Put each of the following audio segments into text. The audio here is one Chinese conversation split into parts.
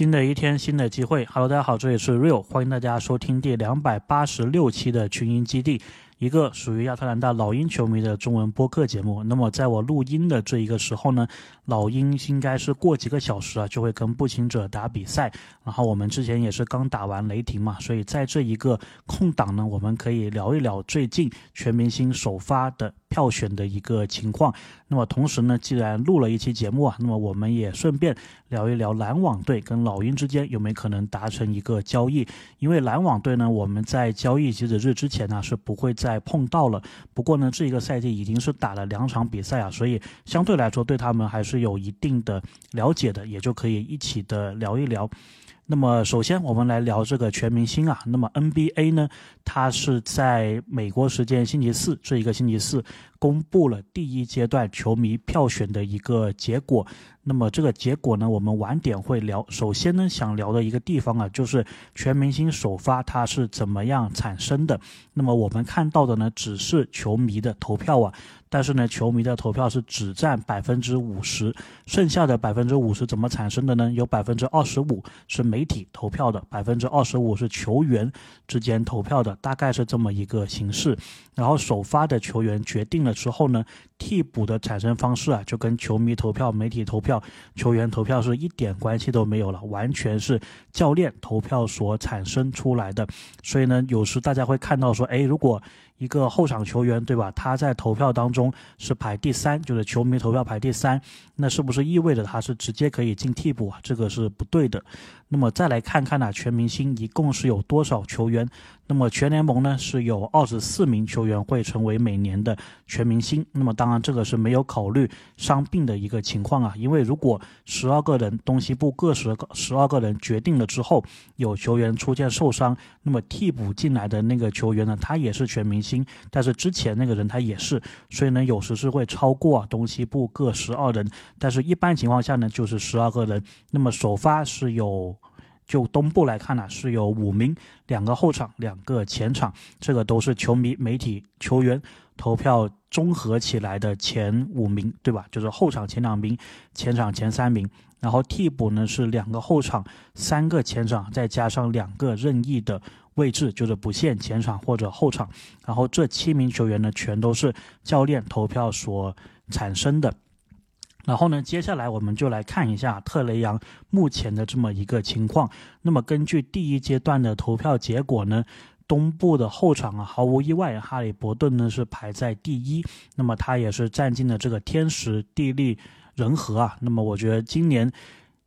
新的一天，新的机会。Hello，大家好，这里是 Real，欢迎大家收听第两百八十六期的群英基地。一个属于亚特兰大老鹰球迷的中文播客节目。那么，在我录音的这一个时候呢，老鹰应该是过几个小时啊就会跟步行者打比赛。然后我们之前也是刚打完雷霆嘛，所以在这一个空档呢，我们可以聊一聊最近全明星首发的票选的一个情况。那么同时呢，既然录了一期节目啊，那么我们也顺便聊一聊篮网队跟老鹰之间有没有可能达成一个交易。因为篮网队呢，我们在交易截止日之前呢是不会再。碰到了，不过呢，这一个赛季已经是打了两场比赛啊，所以相对来说对他们还是有一定的了解的，也就可以一起的聊一聊。那么首先我们来聊这个全明星啊，那么 NBA 呢，它是在美国时间星期四这一个星期四公布了第一阶段球迷票选的一个结果。那么这个结果呢，我们晚点会聊。首先呢，想聊的一个地方啊，就是全明星首发它是怎么样产生的。那么我们看到的呢，只是球迷的投票啊，但是呢，球迷的投票是只占百分之五十，剩下的百分之五十怎么产生的呢？有百分之二十五是媒体投票的，百分之二十五是球员之间投票的，大概是这么一个形式。然后首发的球员决定了之后呢，替补的产生方式啊，就跟球迷投票、媒体投票、球员投票是一点关系都没有了，完全是教练投票所产生出来的。所以呢，有时大家会看到说，哎，如果一个后场球员，对吧？他在投票当中是排第三，就是球迷投票排第三，那是不是意味着他是直接可以进替补啊？这个是不对的。那么再来看看呢，全明星一共是有多少球员？那么全联盟呢是有二十四名球员会成为每年的全明星。那么当然这个是没有考虑伤病的一个情况啊，因为如果十二个人东西部各十个十二个人决定了之后，有球员出现受伤，那么替补进来的那个球员呢，他也是全明星，但是之前那个人他也是，所以呢有时是会超过东西部各十二人，但是一般情况下呢就是十二个人。那么首发是有。就东部来看呢，是有五名，两个后场，两个前场，这个都是球迷、媒体、球员投票综合起来的前五名，对吧？就是后场前两名，前场前三名。然后替补呢是两个后场，三个前场，再加上两个任意的位置，就是不限前场或者后场。然后这七名球员呢，全都是教练投票所产生的。然后呢，接下来我们就来看一下特雷杨目前的这么一个情况。那么根据第一阶段的投票结果呢，东部的后场啊，毫无意外，哈利伯顿呢是排在第一。那么他也是占尽了这个天时地利人和啊。那么我觉得今年。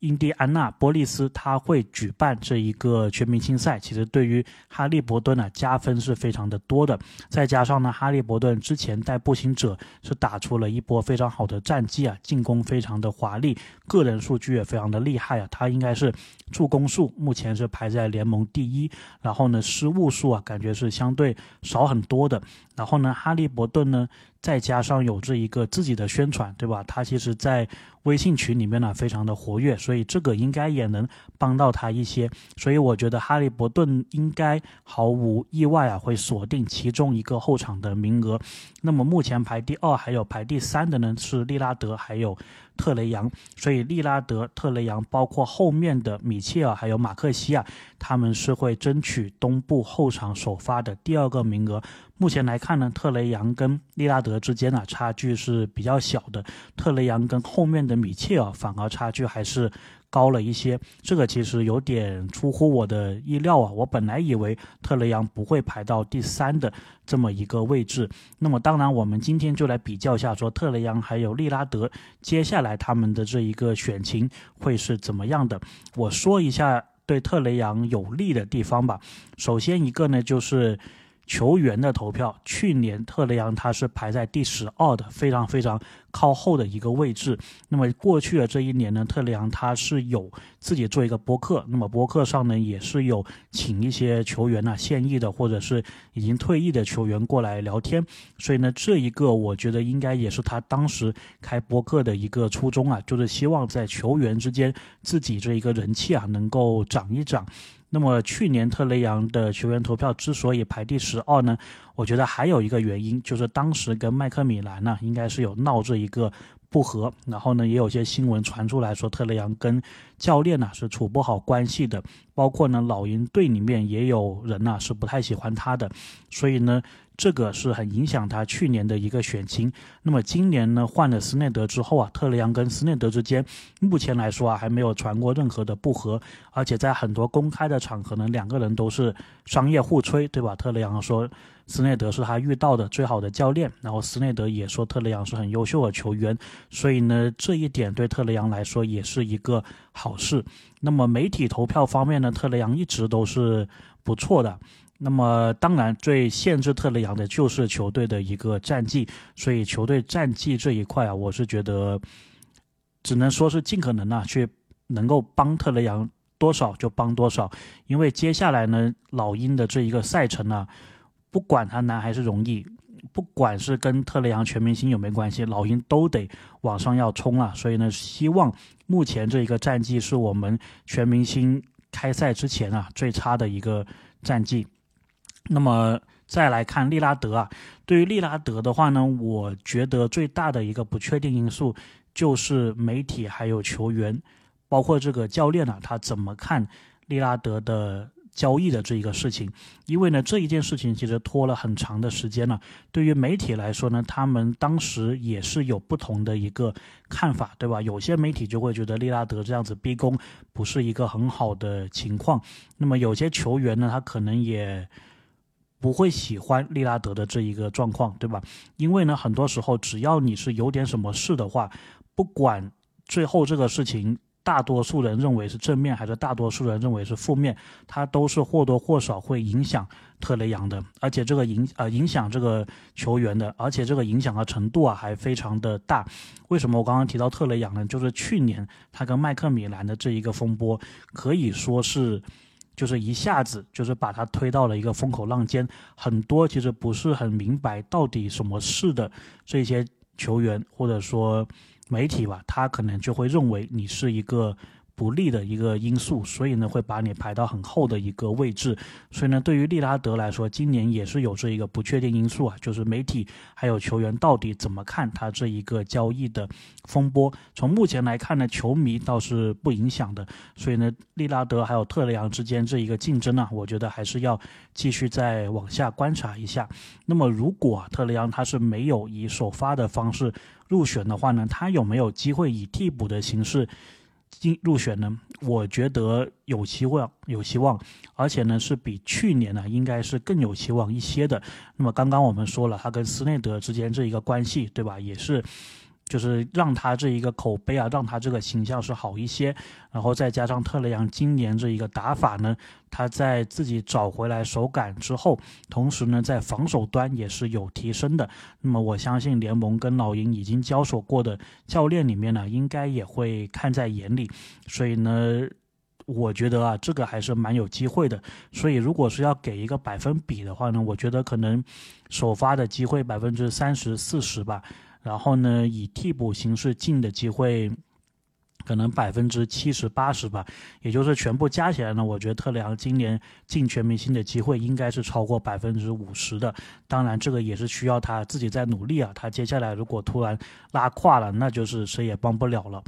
印第安纳波利斯他会举办这一个全明星赛，其实对于哈利伯顿呢加分是非常的多的。再加上呢，哈利伯顿之前带步行者是打出了一波非常好的战绩啊，进攻非常的华丽，个人数据也非常的厉害啊。他应该是助攻数目前是排在联盟第一，然后呢失误数啊感觉是相对少很多的。然后呢，哈利伯顿呢。再加上有这一个自己的宣传，对吧？他其实，在微信群里面呢，非常的活跃，所以这个应该也能帮到他一些。所以我觉得哈利伯顿应该毫无意外啊，会锁定其中一个后场的名额。那么目前排第二还有排第三的呢，是利拉德还有特雷杨。所以利拉德、特雷杨，包括后面的米切尔还有马克西亚，他们是会争取东部后场首发的第二个名额。目前来看呢，特雷杨跟利拉德之间啊差距是比较小的，特雷杨跟后面的米切尔反而差距还是高了一些。这个其实有点出乎我的意料啊，我本来以为特雷杨不会排到第三的这么一个位置。那么当然，我们今天就来比较一下，说特雷杨还有利拉德接下来他们的这一个选情会是怎么样的。我说一下对特雷杨有利的地方吧。首先一个呢就是。球员的投票，去年特雷杨他是排在第十二的，非常非常靠后的一个位置。那么过去的这一年呢，特雷杨他是有自己做一个播客，那么播客上呢也是有请一些球员啊，现役的或者是已经退役的球员过来聊天。所以呢，这一个我觉得应该也是他当时开播客的一个初衷啊，就是希望在球员之间自己这一个人气啊能够涨一涨。那么去年特雷杨的球员投票之所以排第十二呢，我觉得还有一个原因就是当时跟麦克米兰呢应该是有闹这一个不和，然后呢，也有些新闻传出来说特雷杨跟教练呢是处不好关系的，包括呢老鹰队里面也有人呢是不太喜欢他的，所以呢。这个是很影响他去年的一个选情。那么今年呢，换了斯内德之后啊，特雷杨跟斯内德之间目前来说啊，还没有传过任何的不和，而且在很多公开的场合呢，两个人都是商业互吹，对吧？特雷杨说斯内德是他遇到的最好的教练，然后斯内德也说特雷杨是很优秀的球员，所以呢，这一点对特雷杨来说也是一个好事。那么媒体投票方面呢，特雷杨一直都是不错的。那么当然，最限制特雷杨的就是球队的一个战绩，所以球队战绩这一块啊，我是觉得只能说是尽可能啊，去能够帮特雷杨多少就帮多少，因为接下来呢，老鹰的这一个赛程呢，不管它难还是容易，不管是跟特雷杨全明星有没关系，老鹰都得往上要冲了，所以呢，希望目前这一个战绩是我们全明星开赛之前啊最差的一个战绩。那么再来看利拉德啊，对于利拉德的话呢，我觉得最大的一个不确定因素就是媒体还有球员，包括这个教练呢，他怎么看利拉德的交易的这一个事情？因为呢，这一件事情其实拖了很长的时间了。对于媒体来说呢，他们当时也是有不同的一个看法，对吧？有些媒体就会觉得利拉德这样子逼宫不是一个很好的情况。那么有些球员呢，他可能也。不会喜欢利拉德的这一个状况，对吧？因为呢，很多时候只要你是有点什么事的话，不管最后这个事情大多数人认为是正面，还是大多数人认为是负面，它都是或多或少会影响特雷杨的，而且这个影呃影响这个球员的，而且这个影响的程度啊还非常的大。为什么我刚刚提到特雷杨呢？就是去年他跟麦克米兰的这一个风波，可以说是。就是一下子就是把他推到了一个风口浪尖，很多其实不是很明白到底什么事的这些球员或者说媒体吧，他可能就会认为你是一个。不利的一个因素，所以呢会把你排到很后的一个位置。所以呢，对于利拉德来说，今年也是有这一个不确定因素啊，就是媒体还有球员到底怎么看他这一个交易的风波。从目前来看呢，球迷倒是不影响的。所以呢，利拉德还有特雷杨之间这一个竞争呢，我觉得还是要继续再往下观察一下。那么，如果特雷杨他是没有以首发的方式入选的话呢，他有没有机会以替补的形式？进入选呢，我觉得有希望，有希望，而且呢是比去年呢应该是更有希望一些的。那么刚刚我们说了，他跟斯内德之间这一个关系，对吧？也是。就是让他这一个口碑啊，让他这个形象是好一些，然后再加上特雷杨今年这一个打法呢，他在自己找回来手感之后，同时呢在防守端也是有提升的。那么我相信联盟跟老鹰已经交手过的教练里面呢，应该也会看在眼里，所以呢，我觉得啊，这个还是蛮有机会的。所以如果是要给一个百分比的话呢，我觉得可能首发的机会百分之三十四十吧。然后呢，以替补形式进的机会，可能百分之七十八十吧，也就是全部加起来呢，我觉得特雷杨今年进全明星的机会应该是超过百分之五十的。当然，这个也是需要他自己在努力啊。他接下来如果突然拉胯了，那就是谁也帮不了了。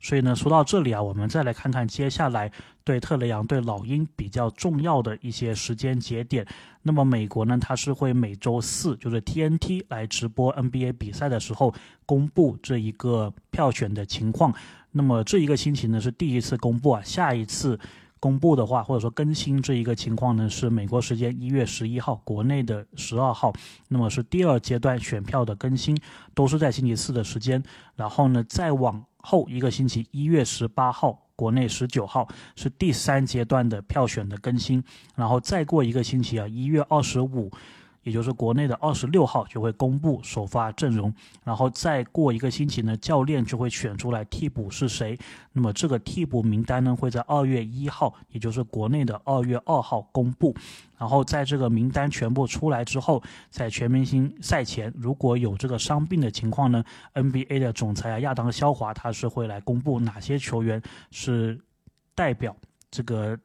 所以呢，说到这里啊，我们再来看看接下来对特雷杨、对老鹰比较重要的一些时间节点。那么美国呢，它是会每周四，就是 TNT 来直播 NBA 比赛的时候，公布这一个票选的情况。那么这一个星期呢，是第一次公布啊，下一次公布的话，或者说更新这一个情况呢，是美国时间一月十一号，国内的十二号。那么是第二阶段选票的更新，都是在星期四的时间。然后呢，再往后一个星期，一月十八号，国内十九号是第三阶段的票选的更新，然后再过一个星期啊，一月二十五。也就是国内的二十六号就会公布首发阵容，然后再过一个星期呢，教练就会选出来替补是谁。那么这个替补名单呢，会在二月一号，也就是国内的二月二号公布。然后在这个名单全部出来之后，在全明星赛前如果有这个伤病的情况呢，NBA 的总裁啊亚当肖华他是会来公布哪些球员是代表这个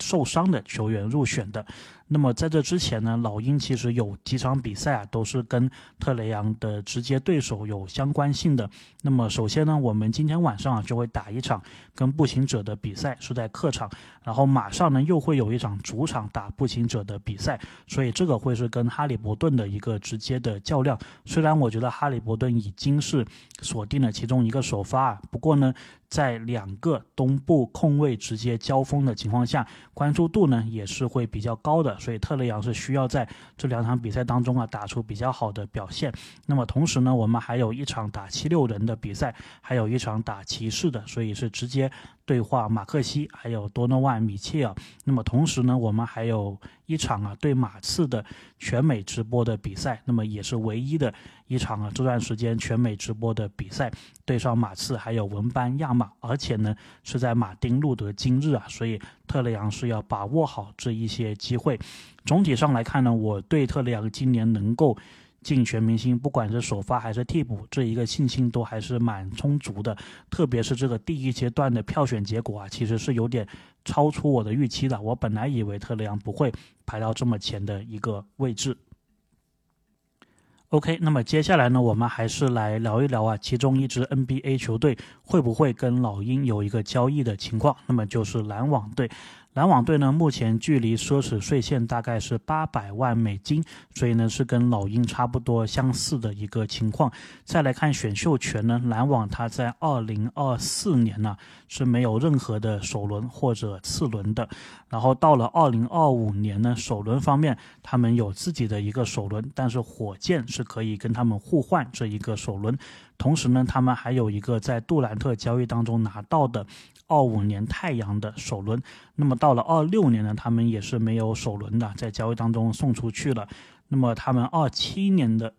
受伤的球员入选的。那么在这之前呢，老鹰其实有几场比赛啊，都是跟特雷杨的直接对手有相关性的。那么首先呢，我们今天晚上啊就会打一场跟步行者的比赛，是在客场，然后马上呢又会有一场主场打步行者的比赛，所以这个会是跟哈利伯顿的一个直接的较量。虽然我觉得哈利伯顿已经是锁定了其中一个首发，不过呢。在两个东部控卫直接交锋的情况下，关注度呢也是会比较高的，所以特雷杨是需要在这两场比赛当中啊打出比较好的表现。那么同时呢，我们还有一场打七六人的比赛，还有一场打骑士的，所以是直接。对话马克西，还有多诺万米切尔。那么同时呢，我们还有一场啊对马刺的全美直播的比赛，那么也是唯一的一场啊这段时间全美直播的比赛，对上马刺还有文班亚马，而且呢是在马丁路德今日啊，所以特雷杨是要把握好这一些机会。总体上来看呢，我对特雷杨今年能够。进全明星，不管是首发还是替补，这一个信心都还是蛮充足的。特别是这个第一阶段的票选结果啊，其实是有点超出我的预期的。我本来以为特雷杨不会排到这么前的一个位置。OK，那么接下来呢，我们还是来聊一聊啊，其中一支 NBA 球队会不会跟老鹰有一个交易的情况？那么就是篮网队。篮网队呢，目前距离奢侈税线大概是八百万美金，所以呢是跟老鹰差不多相似的一个情况。再来看选秀权呢，篮网它在二零二四年呢是没有任何的首轮或者次轮的，然后到了二零二五年呢，首轮方面他们有自己的一个首轮，但是火箭是可以跟他们互换这一个首轮，同时呢，他们还有一个在杜兰特交易当中拿到的。二五年太阳的首轮，那么到了二六年呢，他们也是没有首轮的，在交易当中送出去了。那么他们二七年的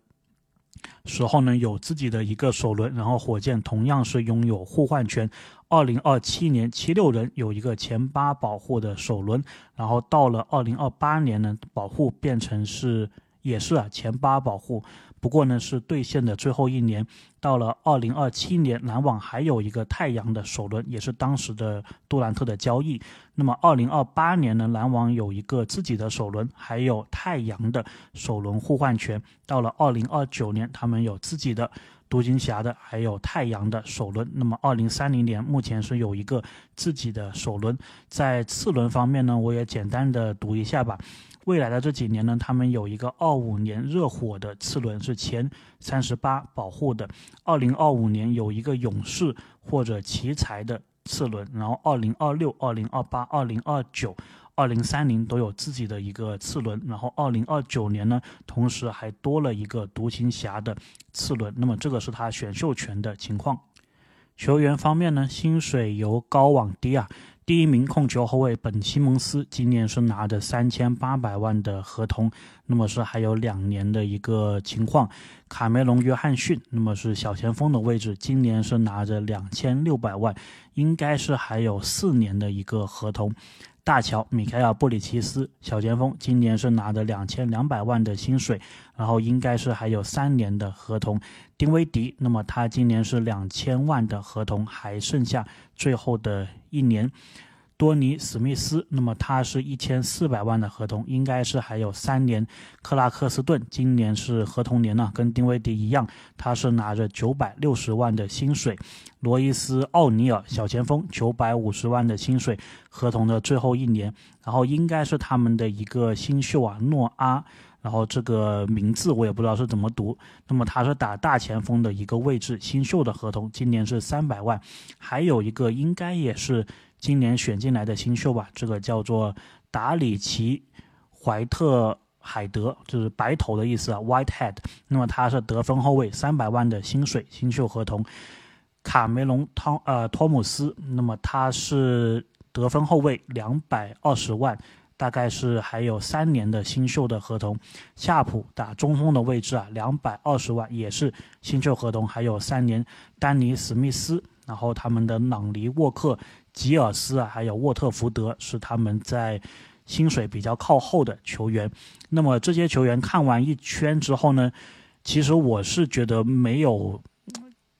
时候呢，有自己的一个首轮，然后火箭同样是拥有互换权。二零二七年七六人有一个前八保护的首轮，然后到了二零二八年呢，保护变成是也是啊前八保护。不过呢，是兑现的最后一年，到了二零二七年，篮网还有一个太阳的首轮，也是当时的杜兰特的交易。那么二零二八年呢，篮网有一个自己的首轮，还有太阳的首轮互换权。到了二零二九年，他们有自己的独行侠的，还有太阳的首轮。那么二零三零年，目前是有一个自己的首轮。在次轮方面呢，我也简单的读一下吧。未来的这几年呢，他们有一个二五年热火的次轮是前三十八保护的，二零二五年有一个勇士或者奇才的次轮，然后二零二六、二零二八、二零二九、二零三零都有自己的一个次轮，然后二零二九年呢，同时还多了一个独行侠的次轮，那么这个是他选秀权的情况。球员方面呢，薪水由高往低啊。第一名控球后卫本西蒙斯今年是拿着三千八百万的合同，那么是还有两年的一个情况。卡梅隆·约翰逊，那么是小前锋的位置，今年是拿着两千六百万，应该是还有四年的一个合同。大乔米凯尔·布里奇斯小前锋今年是拿着两千两百万的薪水，然后应该是还有三年的合同。丁威迪，那么他今年是两千万的合同，还剩下最后的一年。多尼史密斯，那么他是一千四百万的合同，应该是还有三年。克拉克斯顿今年是合同年呢，跟丁威迪一样，他是拿着九百六十万的薪水。罗伊斯奥尼尔小前锋九百五十万的薪水，合同的最后一年，然后应该是他们的一个新秀啊，诺阿。然后这个名字我也不知道是怎么读。那么他是打大前锋的一个位置，新秀的合同，今年是三百万。还有一个应该也是今年选进来的新秀吧，这个叫做达里奇·怀特海德，就是白头的意思啊，Whitehead。那么他是得分后卫，三百万的薪水，新秀合同。卡梅隆·汤呃托姆斯，那么他是得分后卫，两百二十万。大概是还有三年的新秀的合同，夏普打中锋的位置啊，两百二十万也是新秀合同，还有三年。丹尼史密斯，然后他们的朗尼沃克、吉尔斯啊，还有沃特福德是他们在薪水比较靠后的球员。那么这些球员看完一圈之后呢，其实我是觉得没有，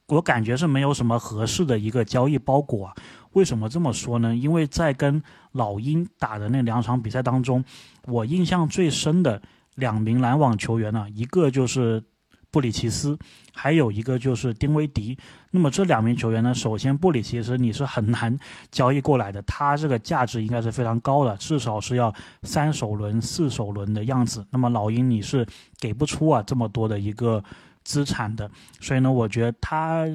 我感觉是没有什么合适的一个交易包裹啊。为什么这么说呢？因为在跟老鹰打的那两场比赛当中，我印象最深的两名篮网球员呢，一个就是布里奇斯，还有一个就是丁威迪。那么这两名球员呢，首先布里奇斯你是很难交易过来的，他这个价值应该是非常高的，至少是要三首轮、四首轮的样子。那么老鹰你是给不出啊这么多的一个资产的，所以呢，我觉得他。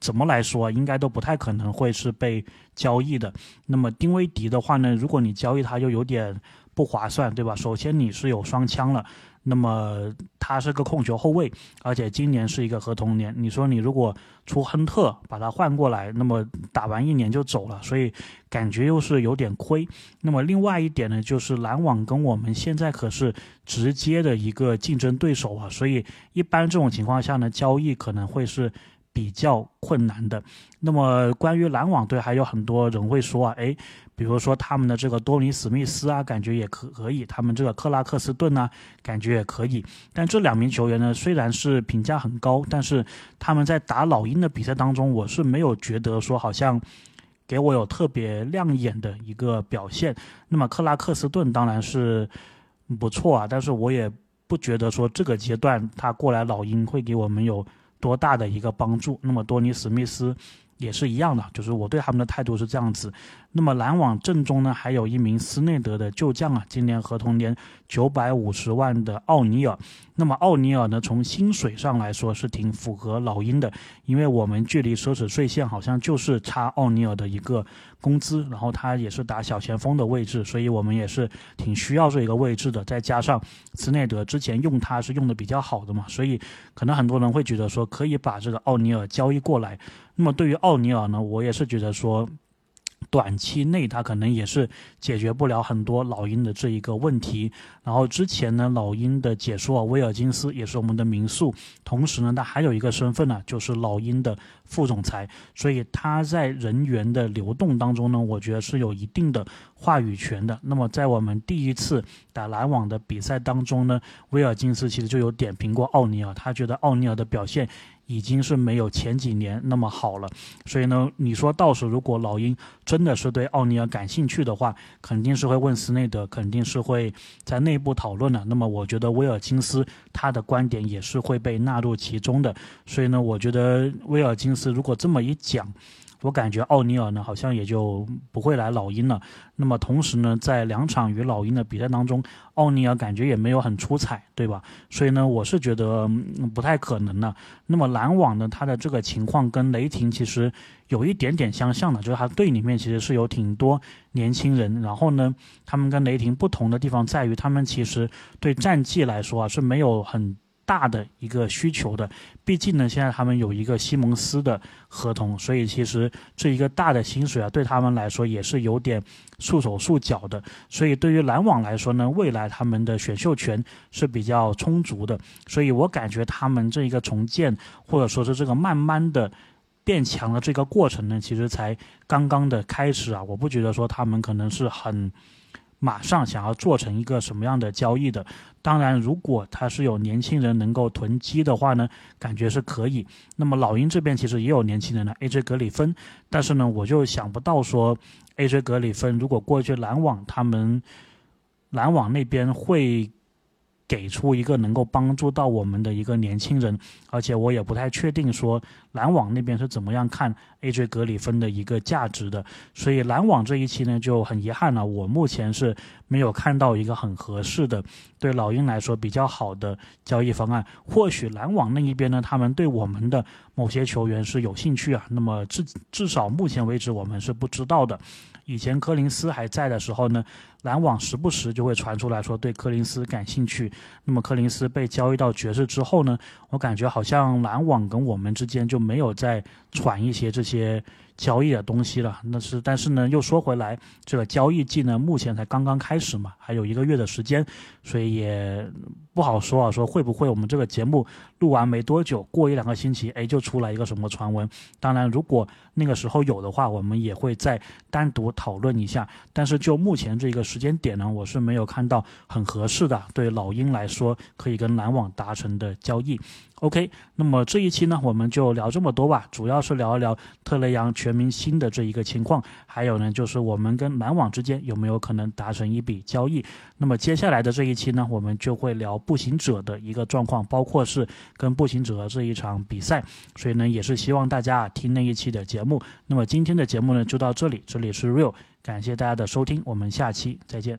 怎么来说，应该都不太可能会是被交易的。那么丁威迪的话呢，如果你交易他，就有点不划算，对吧？首先你是有双枪了，那么他是个控球后卫，而且今年是一个合同年。你说你如果出亨特把他换过来，那么打完一年就走了，所以感觉又是有点亏。那么另外一点呢，就是篮网跟我们现在可是直接的一个竞争对手啊，所以一般这种情况下呢，交易可能会是。比较困难的。那么关于篮网队，还有很多人会说啊，诶，比如说他们的这个多尼史密斯啊，感觉也可可以；他们这个克拉克斯顿呢，感觉也可以。但这两名球员呢，虽然是评价很高，但是他们在打老鹰的比赛当中，我是没有觉得说好像给我有特别亮眼的一个表现。那么克拉克斯顿当然是不错啊，但是我也不觉得说这个阶段他过来老鹰会给我们有。多大的一个帮助？那么多尼史密斯也是一样的，就是我对他们的态度是这样子。那么篮网阵中呢，还有一名斯内德的旧将啊，今年合同年九百五十万的奥尼尔。那么奥尼尔呢，从薪水上来说是挺符合老鹰的，因为我们距离奢侈税线好像就是差奥尼尔的一个工资，然后他也是打小前锋的位置，所以我们也是挺需要这一个位置的。再加上斯内德之前用他是用的比较好的嘛，所以可能很多人会觉得说可以把这个奥尼尔交易过来。那么对于奥尼尔呢，我也是觉得说。短期内他可能也是解决不了很多老鹰的这一个问题。然后之前呢，老鹰的解说威尔金斯也是我们的民宿，同时呢，他还有一个身份呢，就是老鹰的副总裁。所以他在人员的流动当中呢，我觉得是有一定的话语权的。那么在我们第一次打篮网的比赛当中呢，威尔金斯其实就有点评过奥尼尔，他觉得奥尼尔的表现。已经是没有前几年那么好了，所以呢，你说到时如果老鹰真的是对奥尼尔感兴趣的话，肯定是会问斯内德，肯定是会在内部讨论的。那么我觉得威尔金斯他的观点也是会被纳入其中的。所以呢，我觉得威尔金斯如果这么一讲。我感觉奥尼尔呢，好像也就不会来老鹰了。那么同时呢，在两场与老鹰的比赛当中，奥尼尔感觉也没有很出彩，对吧？所以呢，我是觉得不太可能的。那么篮网呢，他的这个情况跟雷霆其实有一点点相像的，就是他队里面其实是有挺多年轻人。然后呢，他们跟雷霆不同的地方在于，他们其实对战绩来说啊是没有很。大的一个需求的，毕竟呢，现在他们有一个西蒙斯的合同，所以其实这一个大的薪水啊，对他们来说也是有点束手束脚的。所以对于篮网来说呢，未来他们的选秀权是比较充足的，所以我感觉他们这一个重建或者说是这个慢慢的变强的这个过程呢，其实才刚刚的开始啊，我不觉得说他们可能是很。马上想要做成一个什么样的交易的？当然，如果他是有年轻人能够囤积的话呢，感觉是可以。那么老鹰这边其实也有年轻人的 AJ 格里芬，但是呢，我就想不到说 AJ 格里芬如果过去篮网，他们篮网那边会。给出一个能够帮助到我们的一个年轻人，而且我也不太确定说篮网那边是怎么样看 AJ 格里芬的一个价值的，所以篮网这一期呢就很遗憾了，我目前是没有看到一个很合适的对老鹰来说比较好的交易方案。或许篮网那一边呢，他们对我们的某些球员是有兴趣啊，那么至至少目前为止我们是不知道的。以前柯林斯还在的时候呢，篮网时不时就会传出来说对柯林斯感兴趣。那么柯林斯被交易到爵士之后呢，我感觉好像篮网跟我们之间就没有再传一些这些。交易的东西了，那是，但是呢，又说回来，这个交易季呢，目前才刚刚开始嘛，还有一个月的时间，所以也不好说啊，说会不会我们这个节目录完没多久，过一两个星期，哎，就出来一个什么传闻？当然，如果那个时候有的话，我们也会再单独讨论一下。但是就目前这个时间点呢，我是没有看到很合适的对老鹰来说可以跟篮网达成的交易。OK，那么这一期呢，我们就聊这么多吧，主要是聊一聊特雷杨全明星的这一个情况，还有呢，就是我们跟篮网之间有没有可能达成一笔交易。那么接下来的这一期呢，我们就会聊步行者的一个状况，包括是跟步行者这一场比赛。所以呢，也是希望大家听那一期的节目。那么今天的节目呢，就到这里，这里是 Real，感谢大家的收听，我们下期再见。